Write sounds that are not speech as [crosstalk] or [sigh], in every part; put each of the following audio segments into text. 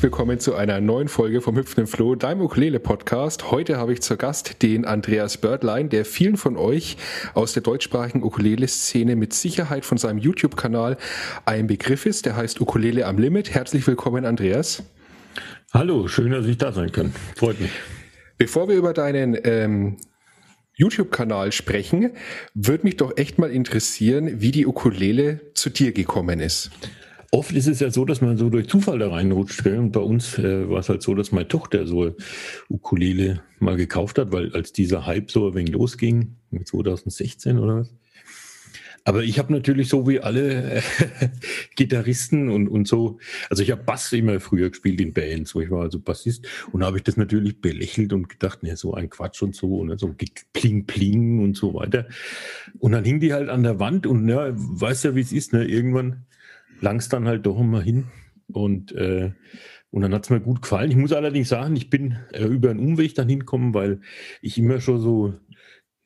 herzlich willkommen zu einer neuen Folge vom Hüpfenden Floh, deinem Ukulele-Podcast. Heute habe ich zur Gast den Andreas Birdlein, der vielen von euch aus der deutschsprachigen Ukulele-Szene mit Sicherheit von seinem YouTube-Kanal ein Begriff ist. Der heißt Ukulele am Limit. Herzlich willkommen, Andreas. Hallo, schön, dass ich da sein kann. Freut mich. Bevor wir über deinen ähm, YouTube-Kanal sprechen, würde mich doch echt mal interessieren, wie die Ukulele zu dir gekommen ist. Oft ist es ja so, dass man so durch Zufall da reinrutscht. Gell? Und bei uns äh, war es halt so, dass meine Tochter so Ukulele mal gekauft hat, weil als dieser Hype so ein wenig losging, 2016 oder was. Aber ich habe natürlich so wie alle äh, [laughs] Gitarristen und, und so, also ich habe Bass immer früher gespielt in Bands, wo ich war also Bassist und habe ich das natürlich belächelt und gedacht, ne, so ein Quatsch und so, ne, so Pling Pling und so weiter. Und dann hing die halt an der Wand und ja, weiß ja, wie es ist, ne, irgendwann langs dann halt doch immer hin. Und, äh, und dann hat es mir gut gefallen. Ich muss allerdings sagen, ich bin äh, über einen Umweg dann hinkommen, weil ich immer schon so,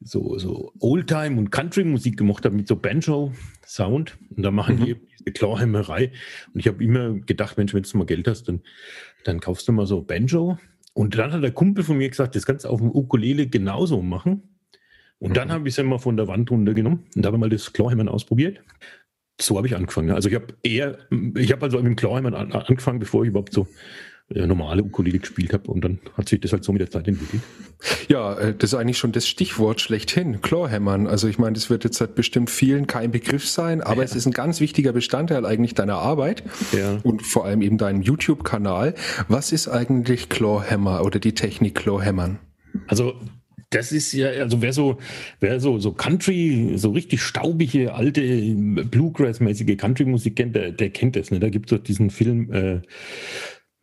so, so Oldtime- und Country-Musik gemacht habe mit so Banjo-Sound. Und da machen mhm. die diese Klauhämmerei. Und ich habe immer gedacht, Mensch, wenn du mal Geld hast, dann, dann kaufst du mal so Banjo. Und dann hat der Kumpel von mir gesagt, das kannst du auf dem Ukulele genauso machen. Und mhm. dann habe ich es immer von der Wand runtergenommen und habe mal das Klauhämmern ausprobiert so habe ich angefangen. Also ich habe eher, ich habe also mit dem Klauheimer angefangen, bevor ich überhaupt so äh, normale Ukulele gespielt habe und dann hat sich das halt so mit der Zeit entwickelt. Ja, äh, das ist eigentlich schon das Stichwort schlechthin, Clawhammern. Also ich meine, das wird jetzt halt bestimmt vielen kein Begriff sein, aber ja. es ist ein ganz wichtiger Bestandteil eigentlich deiner Arbeit ja. und vor allem eben deinem YouTube-Kanal. Was ist eigentlich Clawhammer oder die Technik Clawhammern? Also das ist ja, also wer so, wer so, so Country, so richtig staubige, alte, Bluegrass-mäßige Country-Musik kennt, der, der kennt das. Ne? Da gibt es doch diesen Film äh,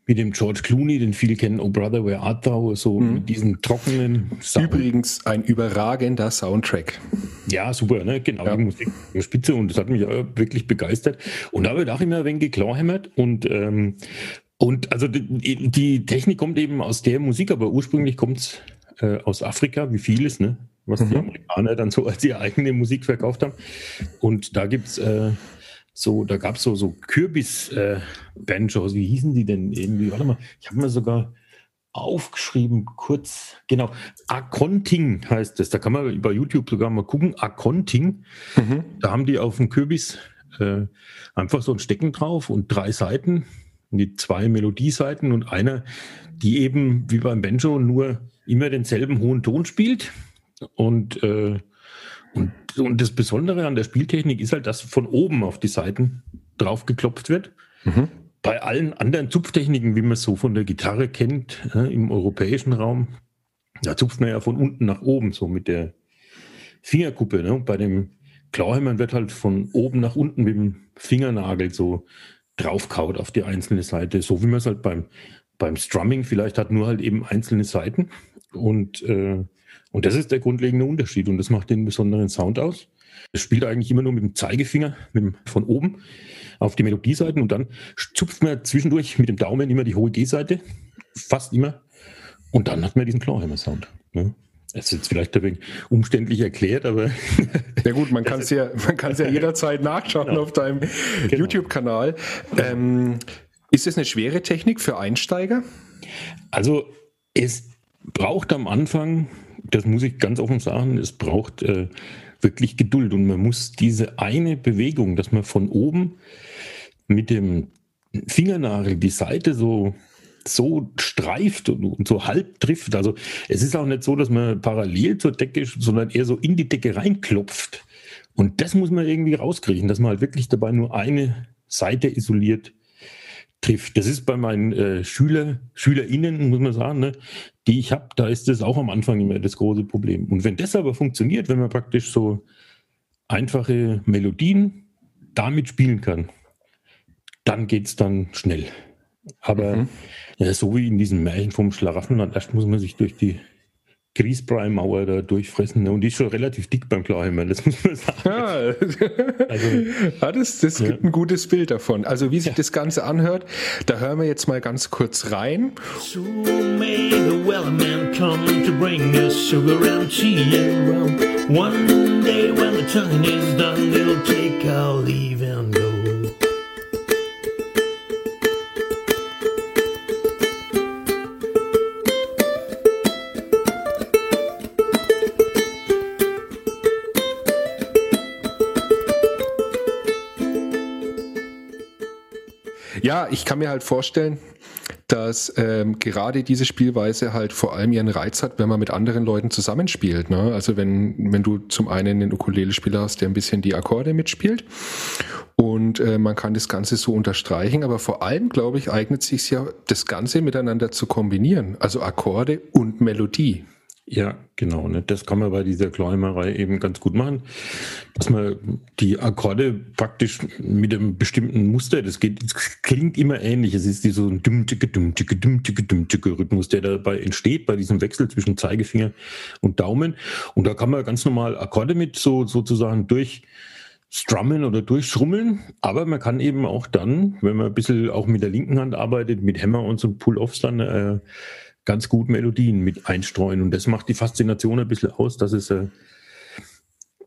mit dem George Clooney, den viele kennen, Oh Brother, Where Art Thou, so mhm. mit diesen trockenen Sound. Übrigens ein überragender Soundtrack. Ja, super, ne? Genau, ja. die Musik spitze und das hat mich wirklich begeistert. Und da wird auch immer ein wenig geklauhämmert und ähm, und also die, die Technik kommt eben aus der Musik, aber ursprünglich kommt es äh, aus Afrika, wie vieles, ne? was mhm. die Amerikaner dann so als ihre eigene Musik verkauft haben. Und da gibt's äh, so, da gab es so, so Kürbis-Banjos, äh, wie hießen die denn irgendwie? Warte mal, ich habe mir sogar aufgeschrieben, kurz, genau, Akonting heißt das. Da kann man bei YouTube sogar mal gucken, Akonting. Mhm. Da haben die auf dem Kürbis äh, einfach so ein Stecken drauf und drei Seiten, die zwei Melodieseiten und einer, die eben wie beim Banjo nur immer denselben hohen Ton spielt. Und, äh, und, und das Besondere an der Spieltechnik ist halt, dass von oben auf die Seiten drauf geklopft wird. Mhm. Bei allen anderen Zupftechniken, wie man es so von der Gitarre kennt, äh, im europäischen Raum, da zupft man ja von unten nach oben, so mit der Fingerkuppe. Ne? Und bei dem Klauhämmern wird halt von oben nach unten mit dem Fingernagel so draufkaut auf die einzelne Seite, so wie man es halt beim, beim Strumming vielleicht hat, nur halt eben einzelne Seiten. Und, äh, und das ist der grundlegende Unterschied und das macht den besonderen Sound aus. Es spielt eigentlich immer nur mit dem Zeigefinger mit dem, von oben auf die Melodieseiten und dann zupft man zwischendurch mit dem Daumen immer die hohe G-Seite, fast immer. Und dann hat man diesen Clawhammer-Sound. Ne? Das ist jetzt vielleicht ein wenig umständlich erklärt, aber. [laughs] Ja gut, man kann es [laughs] ja, man ja jederzeit nachschauen genau. auf deinem genau. YouTube-Kanal. Ähm, ist es eine schwere Technik für Einsteiger? Also es braucht am Anfang, das muss ich ganz offen sagen, es braucht äh, wirklich Geduld und man muss diese eine Bewegung, dass man von oben mit dem Fingernagel die Seite so so streift und, so halb trifft. Also es ist auch nicht so, dass man parallel zur Decke, sondern eher so in die Decke reinklopft. Und das muss man irgendwie rauskriegen, dass man halt wirklich dabei nur eine Seite isoliert trifft. Das ist bei meinen äh, Schüler, SchülerInnen, muss man sagen, ne, die ich habe, da ist das auch am Anfang immer das große Problem. Und wenn das aber funktioniert, wenn man praktisch so einfache Melodien damit spielen kann, dann geht es dann schnell. Aber mhm. ja, so wie in diesem Märchen vom Schlaraffenland, erst muss man sich durch die Grießbrei-Mauer da durchfressen. Ne? Und die ist schon relativ dick beim Klarheimer, das [laughs] muss man sagen. Ja, also, [laughs] ja das, das ja. gibt ein gutes Bild davon. Also wie sich ja. das Ganze anhört, da hören wir jetzt mal ganz kurz rein. So may the wellerman come to bring us sugar and tea and rum. One day when the tongue is done, they'll take our leave ich kann mir halt vorstellen, dass ähm, gerade diese Spielweise halt vor allem ihren Reiz hat, wenn man mit anderen Leuten zusammenspielt. Ne? Also wenn, wenn du zum einen einen Ukulele-Spieler hast, der ein bisschen die Akkorde mitspielt und äh, man kann das Ganze so unterstreichen, aber vor allem, glaube ich, eignet sich ja, das Ganze miteinander zu kombinieren, also Akkorde und Melodie. Ja, genau. Ne? Das kann man bei dieser Kleimerei eben ganz gut machen, dass man die Akkorde praktisch mit einem bestimmten Muster, das geht, das klingt immer ähnlich. Es ist so ein dümmtige, dümmtige, dümmtige, dümmtige Rhythmus, der dabei entsteht bei diesem Wechsel zwischen Zeigefinger und Daumen. Und da kann man ganz normal Akkorde mit so sozusagen durch strummen oder durchschrummeln, aber man kann eben auch dann, wenn man ein bisschen auch mit der linken Hand arbeitet, mit Hammer und so Pull-Offs dann äh, ganz gut Melodien mit einstreuen. Und das macht die Faszination ein bisschen aus, dass es, äh,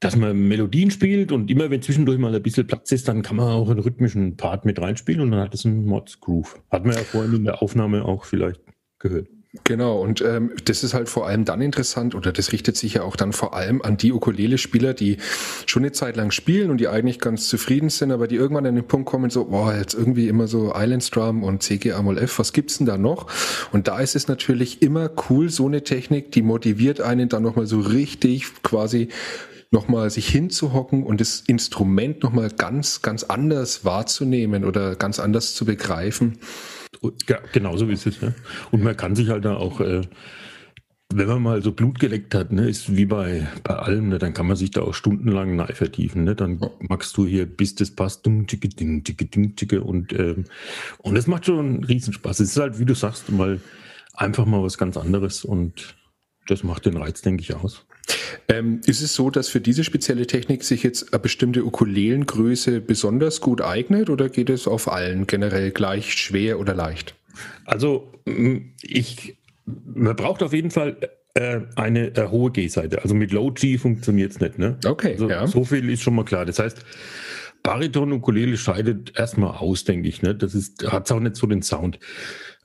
dass man Melodien spielt und immer wenn zwischendurch mal ein bisschen Platz ist, dann kann man auch einen rhythmischen Part mit reinspielen und dann hat es einen Mods Groove. Hat man ja vorhin in der Aufnahme auch vielleicht gehört. Genau, und ähm, das ist halt vor allem dann interessant, oder das richtet sich ja auch dann vor allem an die Ukulele-Spieler, die schon eine Zeit lang spielen und die eigentlich ganz zufrieden sind, aber die irgendwann an den Punkt kommen, so, boah, jetzt irgendwie immer so Island Strum und CG Amol F, was gibt's denn da noch? Und da ist es natürlich immer cool, so eine Technik, die motiviert einen dann nochmal so richtig quasi nochmal sich hinzuhocken und das Instrument nochmal ganz, ganz anders wahrzunehmen oder ganz anders zu begreifen. Ja, genau so ist es. Ne? Und man kann sich halt da auch, äh, wenn man mal so Blut geleckt hat, ne, ist wie bei, bei allem, ne, dann kann man sich da auch stundenlang neu vertiefen. Ne? Dann machst du hier, bis das passt, ding, ticke, ding, ticke, ding, ticke. Und, ähm, und das macht schon einen Riesenspaß. Es ist halt, wie du sagst, mal einfach mal was ganz anderes und das macht den Reiz, denke ich, aus. Ähm, ist es so, dass für diese spezielle Technik sich jetzt eine bestimmte Ukulelengröße besonders gut eignet oder geht es auf allen generell gleich schwer oder leicht? Also ich, man braucht auf jeden Fall äh, eine äh, hohe G-Seite. Also mit Low G funktioniert es nicht. Ne? Okay, also, ja. So viel ist schon mal klar. Das heißt, Bariton Ukulele scheidet erstmal aus, denke ich. Ne? Das ist, hat auch nicht so den Sound.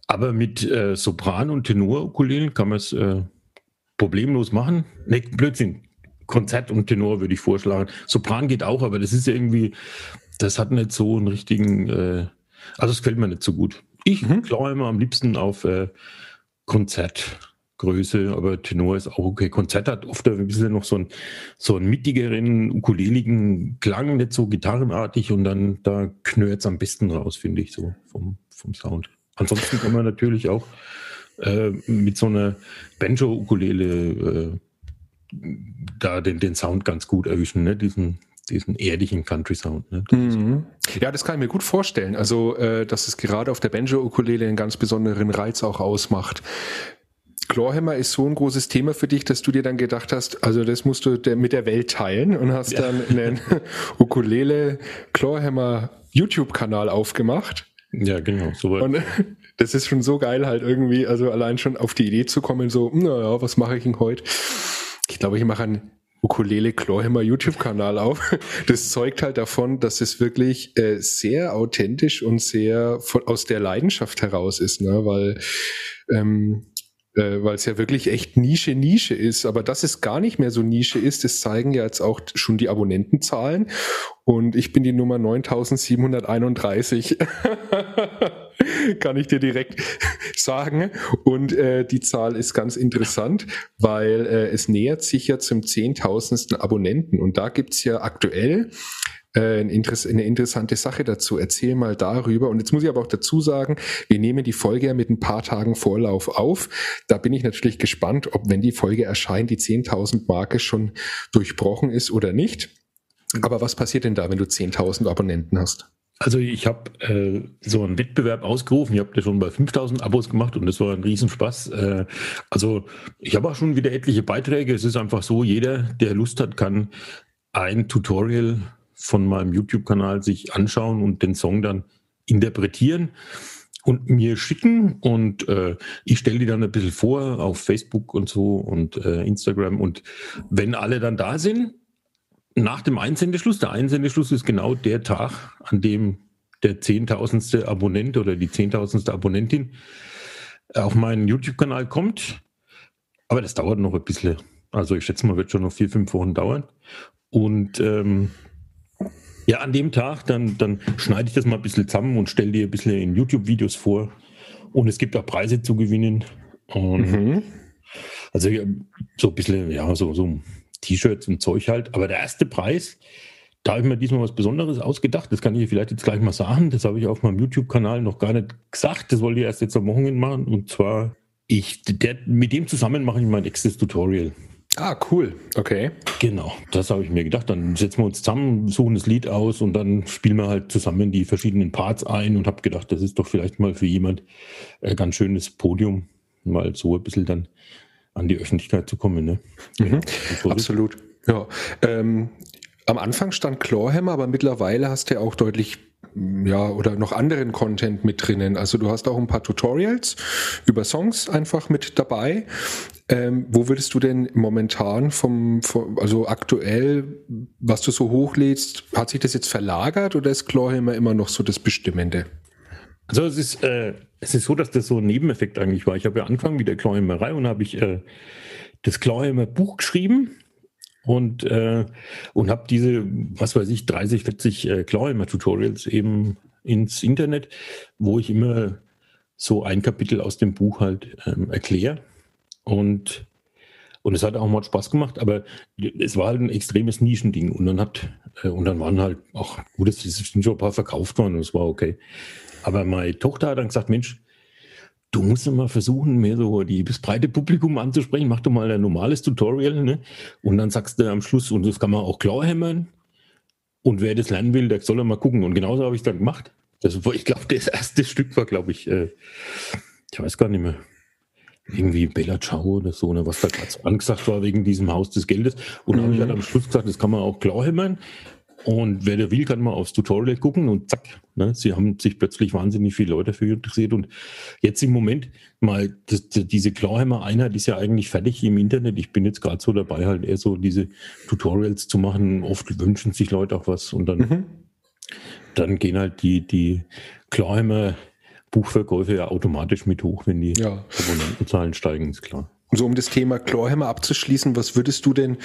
Aber mit äh, Sopran und Tenor Ukulelen kann man es äh, problemlos machen. Ne, Blödsinn. Konzert und Tenor würde ich vorschlagen. Sopran geht auch, aber das ist irgendwie, das hat nicht so einen richtigen, äh, also es gefällt mir nicht so gut. Ich mhm. klaue immer am liebsten auf äh, Konzertgröße, aber Tenor ist auch okay. Konzert hat oft ein bisschen noch so einen, so einen mittigeren, ukuleligen Klang, nicht so gitarrenartig und dann da knurrt es am besten raus, finde ich, so vom, vom Sound. Ansonsten kann man natürlich auch äh, mit so einer Banjo-Ukulele äh, da den, den Sound ganz gut erwischen, ne? diesen, diesen erdigen Country-Sound. Ne? Mhm. Ja, das kann ich mir gut vorstellen. Also, äh, dass es gerade auf der Banjo-Ukulele einen ganz besonderen Reiz auch ausmacht. Chlorhammer ist so ein großes Thema für dich, dass du dir dann gedacht hast, also das musst du mit der Welt teilen und hast ja. dann einen [laughs] Ukulele Chlorhammer YouTube-Kanal aufgemacht. Ja, genau. So und das ist schon so geil halt irgendwie, also allein schon auf die Idee zu kommen, so, naja, was mache ich denn heute? Ich glaube, ich mache einen Ukulele Chlorhammer YouTube-Kanal auf. [laughs] Das zeugt halt davon, dass es wirklich äh, sehr authentisch und sehr von, aus der Leidenschaft heraus ist, ne? weil ähm, äh, weil es ja wirklich echt Nische Nische ist. Aber dass es gar nicht mehr so Nische ist, das zeigen ja jetzt auch schon die Abonnentenzahlen. Und ich bin die Nummer 9731. [laughs] [laughs] Kann ich dir direkt [laughs] sagen. Und äh, die Zahl ist ganz interessant, weil äh, es nähert sich ja zum zehntausendsten Abonnenten. Und da gibt's ja aktuell äh, eine interessante Sache dazu. Erzähl mal darüber. Und jetzt muss ich aber auch dazu sagen, wir nehmen die Folge ja mit ein paar Tagen Vorlauf auf. Da bin ich natürlich gespannt, ob, wenn die Folge erscheint, die 10.000 Marke schon durchbrochen ist oder nicht. Aber was passiert denn da, wenn du 10.000 Abonnenten hast? Also ich habe äh, so einen Wettbewerb ausgerufen. Ich habe das schon bei 5000 Abos gemacht und das war ein Riesenspaß. Äh, also ich habe auch schon wieder etliche Beiträge. Es ist einfach so, jeder, der Lust hat, kann ein Tutorial von meinem YouTube-Kanal sich anschauen und den Song dann interpretieren und mir schicken und äh, ich stelle die dann ein bisschen vor auf Facebook und so und äh, Instagram und wenn alle dann da sind, nach dem Einsendeschluss, der Einsendeschluss ist genau der Tag, an dem der zehntausendste Abonnent oder die zehntausendste Abonnentin auf meinen YouTube-Kanal kommt. Aber das dauert noch ein bisschen. Also ich schätze mal, wird schon noch vier, fünf Wochen dauern. Und ähm, Ja, an dem Tag, dann, dann schneide ich das mal ein bisschen zusammen und stelle dir ein bisschen in YouTube-Videos vor. Und es gibt auch Preise zu gewinnen. Und mhm. Also so ein bisschen, ja, so, so T-Shirts und Zeug halt. Aber der erste Preis, da habe ich mir diesmal was Besonderes ausgedacht. Das kann ich vielleicht jetzt gleich mal sagen. Das habe ich auf meinem YouTube-Kanal noch gar nicht gesagt. Das wollte ich erst jetzt am Wochenende machen. Und zwar, ich, der, mit dem zusammen mache ich mein nächstes Tutorial. Ah, cool. Okay. Genau, das habe ich mir gedacht. Dann setzen wir uns zusammen, suchen das Lied aus und dann spielen wir halt zusammen die verschiedenen Parts ein und habe gedacht, das ist doch vielleicht mal für jemand ein ganz schönes Podium, mal so ein bisschen dann an die Öffentlichkeit zu kommen. Ne? Mhm. Absolut. Ja. Ähm, am Anfang stand Clawhammer, aber mittlerweile hast du ja auch deutlich ja, oder noch anderen Content mit drinnen. Also du hast auch ein paar Tutorials über Songs einfach mit dabei. Ähm, wo würdest du denn momentan vom, vom, also aktuell, was du so hochlädst, hat sich das jetzt verlagert oder ist Clawhammer immer noch so das Bestimmende? Also es ist, äh, es ist so, dass das so ein Nebeneffekt eigentlich war. Ich habe ja angefangen mit der Clawhammerei und habe ich äh, das Clawhammer Buch geschrieben und, äh, und habe diese, was weiß ich, 30, 40 äh, Clawhammer-Tutorials eben ins Internet, wo ich immer so ein Kapitel aus dem Buch halt ähm, erkläre. Und, und es hat auch mal Spaß gemacht, aber es war halt ein extremes Nischending. Und dann hat, äh, und dann waren halt auch, gut, es sind schon ein paar verkauft worden und es war okay. Aber meine Tochter hat dann gesagt, Mensch, du musst ja mal versuchen, mehr so die, das breite Publikum anzusprechen. Mach doch mal ein normales Tutorial, ne? Und dann sagst du am Schluss, und das kann man auch klar hämmern. Und wer das lernen will, der soll ja mal gucken. Und genauso habe ich es dann gemacht. Das war, ich glaube, das erste Stück war, glaube ich, äh, ich weiß gar nicht mehr. Irgendwie Bella Ciao oder so, ne, was da gerade angesagt war wegen diesem Haus des Geldes. Und mhm. habe ich halt am Schluss gesagt, das kann man auch klar hämmern. Und wer der will, kann mal aufs Tutorial gucken und zack, ne, sie haben sich plötzlich wahnsinnig viele Leute dafür interessiert. Und jetzt im Moment mal, das, diese Clawhammer Einheit ist ja eigentlich fertig im Internet. Ich bin jetzt gerade so dabei, halt eher so diese Tutorials zu machen. Oft wünschen sich Leute auch was und dann, mhm. dann gehen halt die, die Clawhammer Buchverkäufe ja automatisch mit hoch, wenn die ja. Abonnentenzahlen steigen, ist klar. So, um das Thema Clawhammer abzuschließen, was würdest du denn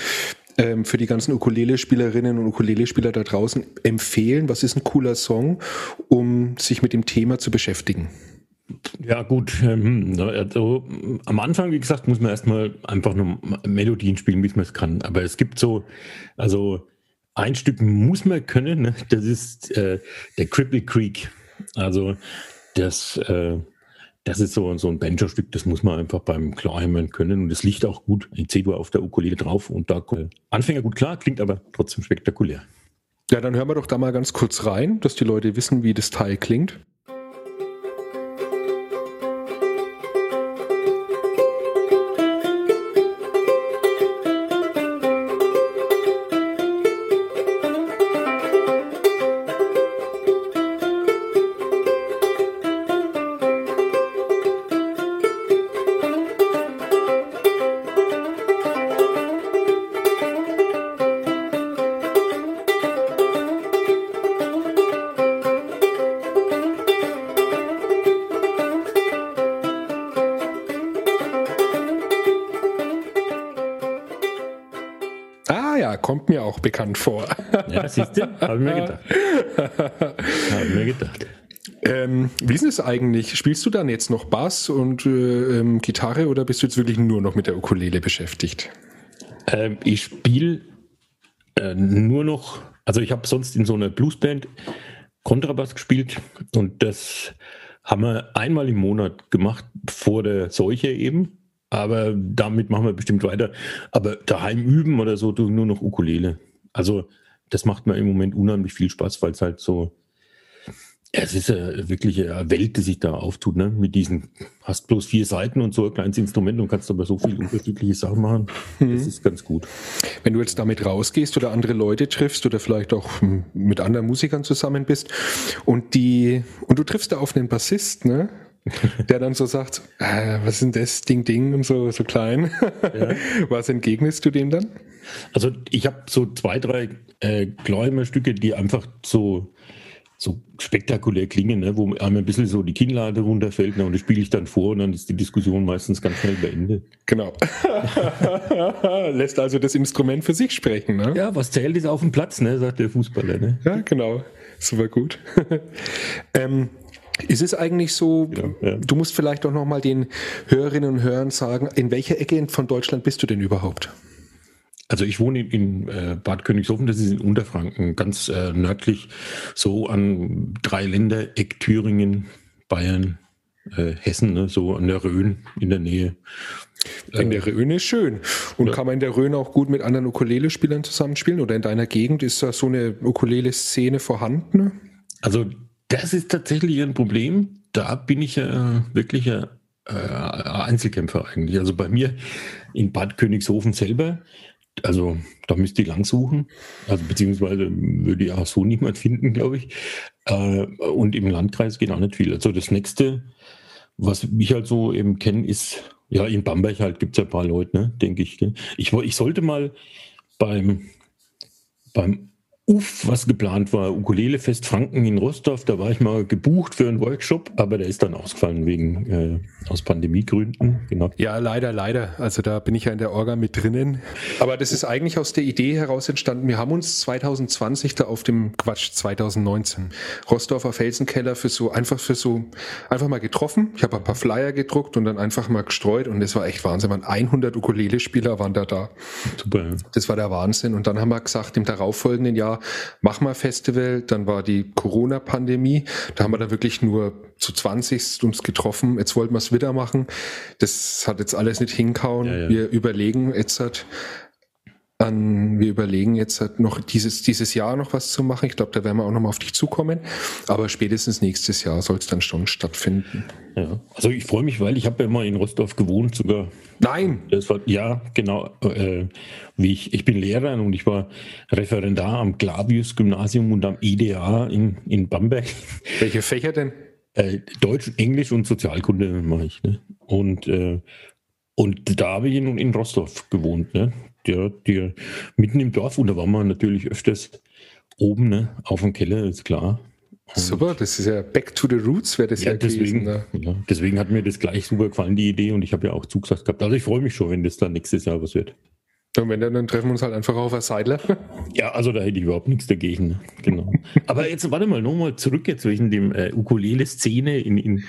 ähm, für die ganzen Ukulele-Spielerinnen und Ukulele-Spieler da draußen empfehlen? Was ist ein cooler Song, um sich mit dem Thema zu beschäftigen? Ja, gut. Ähm, also, am Anfang, wie gesagt, muss man erstmal einfach nur Melodien spielen, wie man es kann. Aber es gibt so, also ein Stück muss man können, ne? das ist äh, der Cripple Creek. Also das äh, das ist so, so ein Banjo-Stück, das muss man einfach beim Klarheimen können und es liegt auch gut in C-Dur auf der Ukulele drauf und da Anfänger gut klar, klingt aber trotzdem spektakulär. Ja, dann hören wir doch da mal ganz kurz rein, dass die Leute wissen, wie das Teil klingt. Bekannt vor. Ja, siehst du, habe ich mir gedacht. habe mir gedacht. Ähm, wie ist es eigentlich? Spielst du dann jetzt noch Bass und äh, ähm, Gitarre oder bist du jetzt wirklich nur noch mit der Ukulele beschäftigt? Ähm, ich spiele äh, nur noch, also ich habe sonst in so einer Bluesband Kontrabass gespielt und das haben wir einmal im Monat gemacht, vor der Seuche eben. Aber damit machen wir bestimmt weiter. Aber daheim üben oder so, nur noch Ukulele. Also das macht mir im Moment unheimlich viel Spaß, weil es halt so, es ist ja wirklich eine Welt, die sich da auftut, ne? Mit diesen, hast bloß vier Seiten und so ein kleines Instrument und kannst aber so viele unterschiedliche Sachen machen. Mhm. Das ist ganz gut. Wenn du jetzt damit rausgehst oder andere Leute triffst oder vielleicht auch mit anderen Musikern zusammen bist und die, und du triffst da auf einen Bassist, ne? [laughs] der dann so sagt, äh, was ist denn das, Ding, Ding und so, so klein. Ja. [laughs] Was entgegnest du dem dann? Also ich habe so zwei, drei äh, Stücke, die einfach so, so spektakulär klingen, ne? wo einem ein bisschen so die Kinnlade runterfällt ne? und das spiele ich dann vor und dann ist die Diskussion meistens ganz schnell beendet. Genau. [laughs] Lässt also das Instrument für sich sprechen. Ne? Ja, was zählt ist auf dem Platz, ne? sagt der Fußballer. Ne? Ja, genau. Super gut. ähm, ist es eigentlich so, ja, ja. du musst vielleicht auch nochmal den Hörerinnen und Hörern sagen, in welcher Ecke von Deutschland bist du denn überhaupt? Also ich wohne in, in äh, Bad Königshofen, das ist in Unterfranken, ganz äh, nördlich, so an drei Ländereck Thüringen, Bayern, äh, Hessen, ne, so an der Rhön in der Nähe. In der Rhön ist schön. Und ja. kann man in der Rhön auch gut mit anderen Ukulele-Spielern zusammenspielen? Oder in deiner Gegend ist da so eine Ukulele-Szene vorhanden? Also das ist tatsächlich ein Problem. Da bin ich ja wirklich ein Einzelkämpfer eigentlich. Also bei mir in Bad Königshofen selber also da müsste ich lang suchen. Also beziehungsweise würde ich auch so niemand finden, glaube ich. Äh, und im Landkreis geht auch nicht viel. Also das nächste, was ich halt so eben kenne, ist, ja, in Bamberg halt gibt es ja ein paar Leute, ne, denke ich. ich. Ich sollte mal beim, beim Uff, was geplant war, Ukulele-Fest Franken in Rostov, da war ich mal gebucht für einen Workshop, aber der ist dann ausgefallen wegen äh, aus Pandemiegründen. Genau. Ja, leider, leider. Also da bin ich ja in der Orga mit drinnen. Aber das ist eigentlich aus der Idee heraus entstanden. Wir haben uns 2020 da auf dem Quatsch 2019 Rostorfer Felsenkeller für so einfach für so einfach mal getroffen. Ich habe ein paar Flyer gedruckt und dann einfach mal gestreut und das war echt Wahnsinn. Man 100 Ukulele-Spieler waren da da. Super. Das war der Wahnsinn. Und dann haben wir gesagt, im darauffolgenden Jahr mach mal Festival, dann war die Corona-Pandemie, da haben wir da wirklich nur zu 20 uns getroffen, jetzt wollten wir es wieder machen, das hat jetzt alles nicht hinkauen, ja, ja. wir überlegen jetzt halt, an, wir überlegen jetzt halt noch dieses, dieses Jahr noch was zu machen. Ich glaube, da werden wir auch noch mal auf dich zukommen. Aber spätestens nächstes Jahr soll es dann schon stattfinden. Ja, also ich freue mich, weil ich habe ja immer in Rostov gewohnt sogar. Nein! Das war, ja, genau. Äh, wie ich, ich bin Lehrer und ich war Referendar am Clavius-Gymnasium und am EDA in, in Bamberg. Welche Fächer denn? Äh, Deutsch, Englisch und Sozialkunde mache ich. Ne? Und, äh, und da habe ich in, in Rostov gewohnt. Ne? Der, der mitten im Dorf und da waren wir natürlich öfters oben, ne, auf dem Keller, ist klar. Und super, das ist ja Back to the Roots, wäre das ja, ja deswegen, gewesen, ne? ja, deswegen hat mir das gleich super gefallen, die Idee, und ich habe ja auch zugesagt gehabt. Also ich freue mich schon, wenn das dann nächstes Jahr was wird. Und wenn dann, dann treffen wir uns halt einfach auf der Seidler. [laughs] Ja, also da hätte ich überhaupt nichts dagegen. Ne? Genau. Aber jetzt warte mal, nochmal zurück jetzt wegen dem äh, Ukulele-Szene in, in,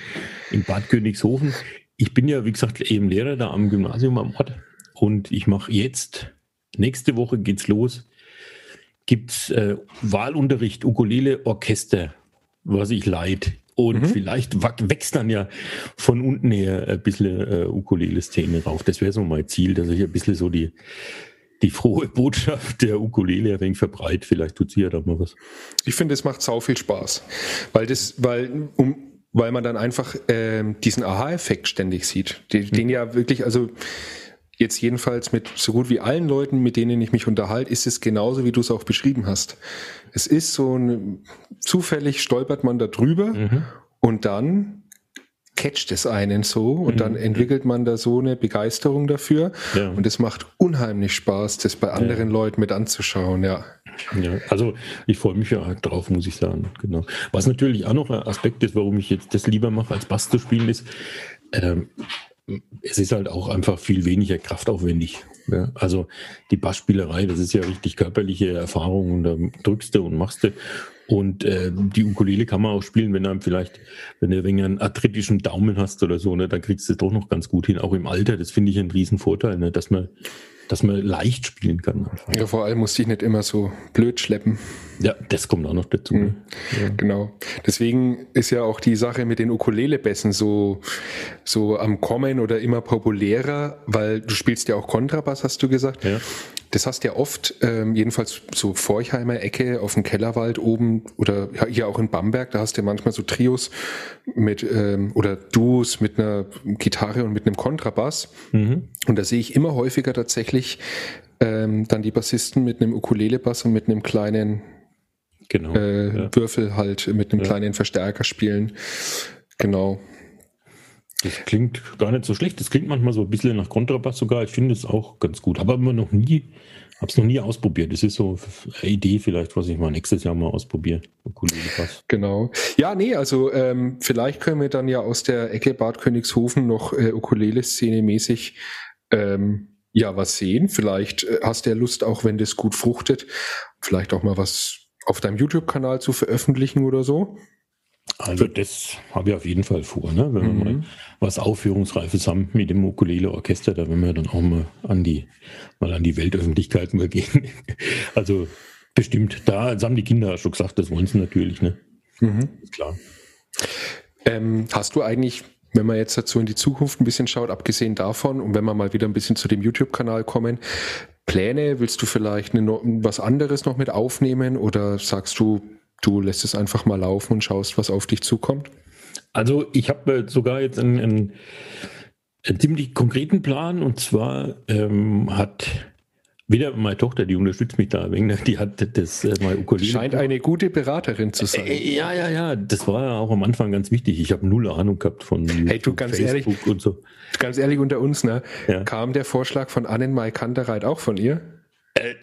in Bad Königshofen. Ich bin ja, wie gesagt, eben Lehrer da am Gymnasium am Ort. Und ich mache jetzt, nächste Woche geht's los, gibt's äh, Wahlunterricht, Ukulele, Orchester, was ich leid. Und mhm. vielleicht wächst dann ja von unten her ein bisschen äh, Ukulele-Szene rauf. Das wäre so mein Ziel, dass ich ein bisschen so die, die frohe [laughs] Botschaft der Ukulele ein wenig verbreitet. Vielleicht tut sie ja da mal was. Ich finde, es macht sau viel Spaß. Weil das, weil, um, weil man dann einfach äh, diesen Aha-Effekt ständig sieht. Den, mhm. den ja wirklich, also jetzt jedenfalls mit so gut wie allen Leuten, mit denen ich mich unterhalte, ist es genauso, wie du es auch beschrieben hast. Es ist so ein, zufällig stolpert man da drüber mhm. und dann catcht es einen so und mhm. dann entwickelt man da so eine Begeisterung dafür ja. und es macht unheimlich Spaß, das bei anderen ja. Leuten mit anzuschauen, ja. Ja, also ich freue mich ja drauf, muss ich sagen. Genau. Was natürlich auch noch ein Aspekt ist, warum ich jetzt das lieber mache, als Bass zu spielen, ist, ähm, es ist halt auch einfach viel weniger kraftaufwendig. Ja? Also die Bassspielerei, das ist ja richtig körperliche Erfahrung und da drückst du und machst du. Und äh, die Ukulele kann man auch spielen, wenn du vielleicht, wenn du ein einen arthritischen Daumen hast oder so, ne, dann kriegst du es doch noch ganz gut hin, auch im Alter. Das finde ich einen Riesenvorteil, ne, dass man dass man leicht spielen kann. Ja, vor allem musste ich nicht immer so blöd schleppen. Ja, das kommt auch noch dazu. Mhm. Ja. Genau. Deswegen ist ja auch die Sache mit den Ukulele-Bässen so, so am Kommen oder immer populärer, weil du spielst ja auch Kontrabass, hast du gesagt. Ja. Das hast ja oft, ähm, jedenfalls so Forchheimer Ecke auf dem Kellerwald oben oder ja, hier auch in Bamberg, da hast du ja manchmal so Trios mit ähm, oder Duos mit einer Gitarre und mit einem Kontrabass. Mhm. Und da sehe ich immer häufiger tatsächlich ähm, dann die Bassisten mit einem Ukulele-Bass und mit einem kleinen genau, äh, ja. Würfel halt, mit einem ja. kleinen Verstärker spielen. Genau. Das klingt gar nicht so schlecht. Das klingt manchmal so ein bisschen nach Kontrabass sogar. Ich finde es auch ganz gut. Aber immer noch nie, habe es noch nie ausprobiert. Das ist so eine Idee vielleicht, was ich mal nächstes Jahr mal ausprobiere. Genau. Ja, nee, also ähm, vielleicht können wir dann ja aus der Ecke Bad Königshofen noch äh, Ukulele-Szene mäßig ähm, ja was sehen. Vielleicht äh, hast du ja Lust, auch wenn das gut fruchtet, vielleicht auch mal was auf deinem YouTube-Kanal zu veröffentlichen oder so. Also das habe ich auf jeden Fall vor, ne? wenn mhm. wir mal was Aufführungsreifes haben mit dem Ukulele-Orchester, da werden wir dann auch mal an die, mal an die Weltöffentlichkeit mal [laughs] gehen. Also bestimmt, da das haben die Kinder schon gesagt, das wollen sie natürlich, ne? Mhm. Klar. Ähm, hast du eigentlich, wenn man jetzt dazu in die Zukunft ein bisschen schaut, abgesehen davon und wenn wir mal wieder ein bisschen zu dem YouTube-Kanal kommen, Pläne? Willst du vielleicht eine, was anderes noch mit aufnehmen oder sagst du, du lässt es einfach mal laufen und schaust, was auf dich zukommt? Also ich habe sogar jetzt einen, einen, einen, ziemlich konkreten Plan und zwar ähm, hat wieder meine Tochter, die unterstützt mich da ein wenig, die hat das äh, mal Ukulele. Scheint eine gute Beraterin zu sein. Äh, ja, ja, ja, das war auch am Anfang ganz wichtig. Ich habe null Ahnung gehabt von hey, du, ganz Facebook ehrlich, und so. Ganz ehrlich unter uns, ne? Ja. Kam der Vorschlag von Annenmai Kantereit auch von ihr? Äh,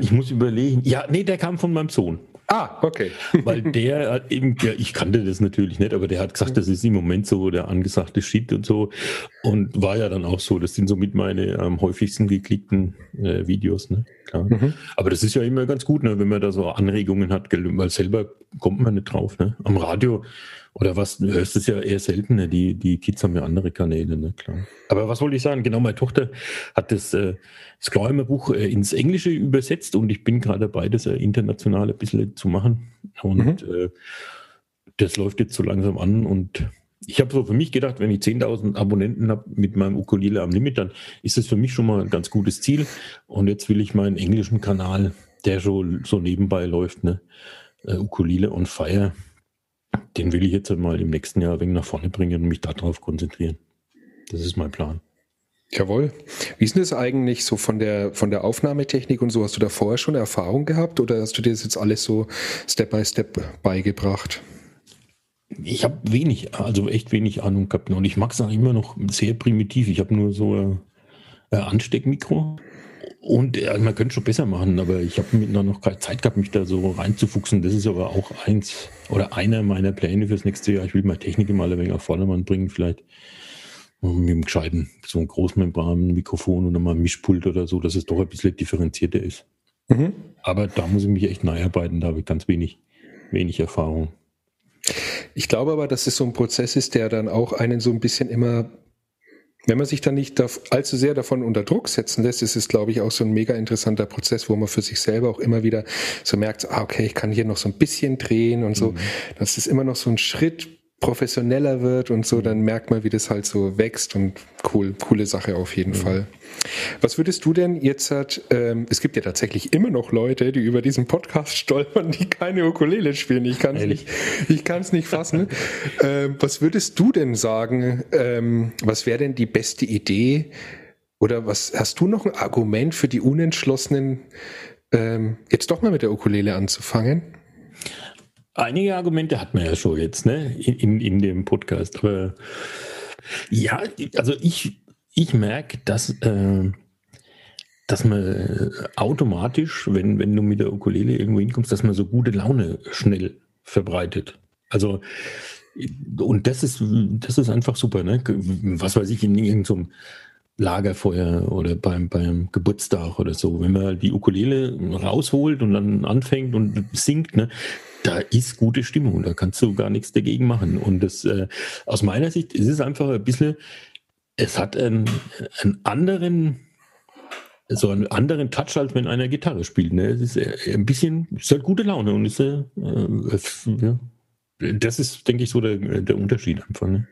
ich muss überlegen. Ja, nee, der kam von meinem Sohn. Ah, okay. [laughs] Weil der hat eben, ja, ich kannte das natürlich nicht, aber der hat gesagt, das ist im Moment so der angesagte Shit und so. Und war ja dann auch so, das sind somit meine am häufigsten geklickten äh, Videos, ne? Klar. Mhm. Aber das ist ja immer ganz gut, ne, wenn man da so Anregungen hat, weil selber kommt man nicht drauf, ne? Am Radio oder was, es ja eher selten, ne? die, die Kids haben ja andere Kanäle, ne, klar. Aber was wollte ich sagen? Genau, meine Tochter hat das, äh, das Klauheimer Buch äh, ins Englische übersetzt und ich bin gerade dabei, das äh, international ein bisschen zu machen. Und mhm. äh, das läuft jetzt so langsam an und ich habe so für mich gedacht, wenn ich 10.000 Abonnenten habe mit meinem Ukulele am Limit, dann ist das für mich schon mal ein ganz gutes Ziel. Und jetzt will ich meinen englischen Kanal, der schon so nebenbei läuft, ne, uh, Ukulele on Fire, den will ich jetzt mal im nächsten Jahr ein wenig nach vorne bringen und mich darauf konzentrieren. Das ist mein Plan. Jawohl. Wie ist denn das eigentlich so von der, von der Aufnahmetechnik und so? Hast du da vorher schon Erfahrung gehabt oder hast du dir das jetzt alles so Step by Step beigebracht? Ich habe wenig, also echt wenig Ahnung gehabt. Und ich mag es auch immer noch sehr primitiv. Ich habe nur so ein Ansteckmikro und ja, man könnte schon besser machen, aber ich habe noch keine Zeit gehabt, mich da so reinzufuchsen. Das ist aber auch eins oder einer meiner Pläne fürs nächste Jahr. Ich will meine Technik mal ein wenig auf Vordermann bringen, vielleicht mit einem gescheiten, so ein Großmembran-Mikrofon oder mal ein Mischpult oder so, dass es doch ein bisschen differenzierter ist. Mhm. Aber da muss ich mich echt neu arbeiten, da habe ich ganz wenig, wenig Erfahrung. Ich glaube aber, dass es so ein Prozess ist, der dann auch einen so ein bisschen immer wenn man sich dann nicht allzu sehr davon unter Druck setzen lässt, ist es, glaube ich, auch so ein mega interessanter Prozess, wo man für sich selber auch immer wieder so merkt, ah, okay, ich kann hier noch so ein bisschen drehen und so. Mhm. Das ist immer noch so ein Schritt professioneller wird und so, dann merkt man, wie das halt so wächst und cool, coole Sache auf jeden mhm. Fall. Was würdest du denn jetzt, hat, ähm, es gibt ja tatsächlich immer noch Leute, die über diesen Podcast [laughs] stolpern, die keine Ukulele spielen. Ich kann es nicht, ich nicht fassen. [laughs] ähm, was würdest du denn sagen? Ähm, was wäre denn die beste Idee? Oder was hast du noch ein Argument für die Unentschlossenen, ähm, jetzt doch mal mit der Ukulele anzufangen? Einige Argumente hat man ja schon jetzt, ne, in, in dem Podcast. Aber ja, also ich, ich merke, dass, äh, dass man automatisch, wenn, wenn du mit der Ukulele irgendwo hinkommst, dass man so gute Laune schnell verbreitet. Also, und das ist, das ist einfach super, ne? Was weiß ich, in irgendeinem Lagerfeuer oder beim, beim Geburtstag oder so, wenn man die Ukulele rausholt und dann anfängt und singt, ne, da ist gute Stimmung, da kannst du gar nichts dagegen machen. Und das, äh, aus meiner Sicht ist es einfach ein bisschen, es hat einen, einen anderen, so einen anderen Touch, als wenn einer Gitarre spielt. Ne? Es ist äh, ein bisschen, es hat gute Laune und ist, äh, ja, das ist, denke ich, so der, der Unterschied einfach. Ne?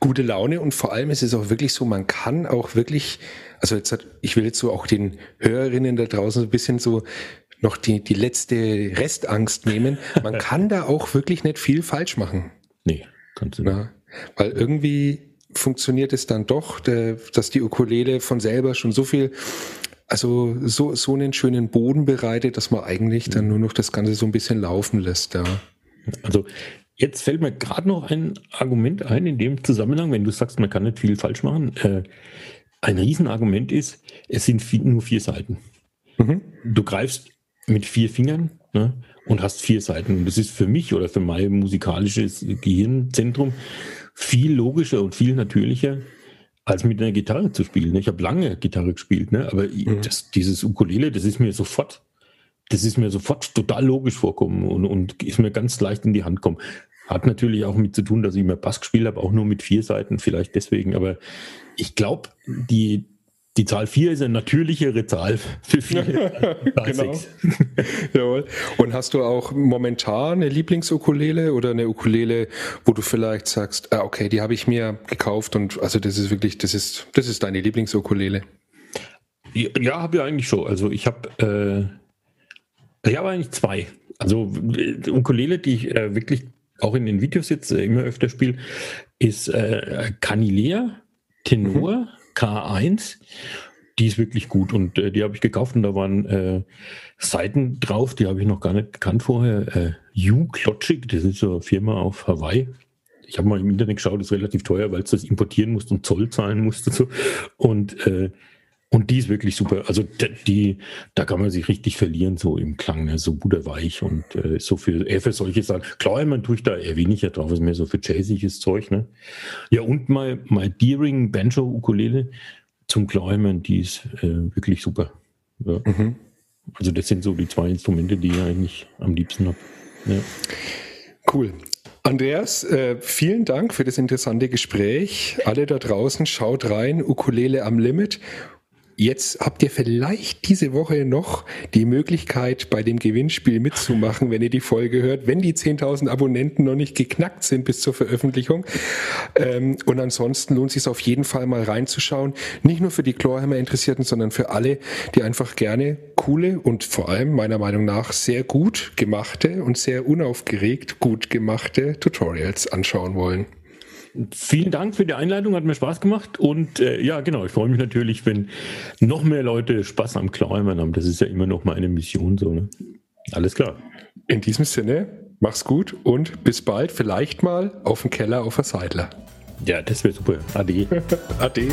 Gute Laune und vor allem ist es auch wirklich so, man kann auch wirklich, also jetzt hat, ich will jetzt so auch den Hörerinnen da draußen so ein bisschen so noch die, die letzte Restangst nehmen. Man [laughs] kann da auch wirklich nicht viel falsch machen. Nee, kannst du nicht. Ja, weil irgendwie funktioniert es dann doch, dass die Ukulele von selber schon so viel, also so, so einen schönen Boden bereitet, dass man eigentlich dann nur noch das Ganze so ein bisschen laufen lässt. Ja. Also jetzt fällt mir gerade noch ein Argument ein in dem Zusammenhang, wenn du sagst, man kann nicht viel falsch machen. Äh, ein Riesenargument ist, es sind nur vier Seiten. Mhm. Du greifst mit vier Fingern ne, und hast vier Seiten. Und das ist für mich oder für mein musikalisches Gehirnzentrum viel logischer und viel natürlicher, als mit einer Gitarre zu spielen. Ich habe lange Gitarre gespielt, ne? aber mhm. das, dieses Ukulele, das ist mir sofort, das ist mir sofort total logisch vorkommen und, und ist mir ganz leicht in die Hand kommen. Hat natürlich auch mit zu tun, dass ich immer Bass gespielt habe, auch nur mit vier Seiten, vielleicht deswegen, aber ich glaube, die, die Zahl 4 ist eine natürlichere Zahl für 4. [laughs] genau. [laughs] Jawohl. Und hast du auch momentan eine Lieblingsukulele oder eine Ukulele, wo du vielleicht sagst, ah, okay, die habe ich mir gekauft und also das ist wirklich, das ist, das ist deine Lieblingsukulele? Ja, habe ich eigentlich schon. Also ich habe, äh, ich habe eigentlich zwei. Also äh, Ukulele, die ich äh, wirklich auch in den Videos jetzt äh, immer öfter spiele, ist äh, Canilea Tenor. Mhm K1. Die ist wirklich gut und äh, die habe ich gekauft und da waren äh, Seiten drauf, die habe ich noch gar nicht gekannt vorher. Äh, U-Klotschig, das ist so eine Firma auf Hawaii. Ich habe mal im Internet geschaut, ist relativ teuer, weil es das importieren musst und Zoll zahlen musst und so. Und äh, und die ist wirklich super. Also die, da kann man sich richtig verlieren, so im Klang, ne? so butterweich und äh, so für, eher für solche Sachen. Klar, man tue ich da eher weniger drauf, ist mehr so für jazziges Zeug. Ne? Ja, und mal, mal Deering Banjo Ukulele zum Kleimen, die ist äh, wirklich super. Ja. Mhm. Also das sind so die zwei Instrumente, die ich eigentlich am liebsten habe. Ja. Cool. Andreas, äh, vielen Dank für das interessante Gespräch. Alle da draußen, schaut rein, Ukulele am Limit Jetzt habt ihr vielleicht diese Woche noch die Möglichkeit, bei dem Gewinnspiel mitzumachen, wenn ihr die Folge hört, wenn die 10.000 Abonnenten noch nicht geknackt sind bis zur Veröffentlichung. Ähm, und ansonsten lohnt es sich auf jeden Fall mal reinzuschauen. Nicht nur für die Chlorheimer Interessierten, sondern für alle, die einfach gerne coole und vor allem meiner Meinung nach sehr gut gemachte und sehr unaufgeregt gut gemachte Tutorials anschauen wollen. Vielen Dank für die Einleitung, hat mir Spaß gemacht. Und äh, ja, genau, ich freue mich natürlich, wenn noch mehr Leute Spaß am Klarheimen haben. Das ist ja immer noch meine Mission so. Ne? Alles klar. In diesem Sinne, mach's gut und bis bald, vielleicht mal auf dem Keller auf der Seidler. Ja, das wäre super. Ade. [laughs] Ade.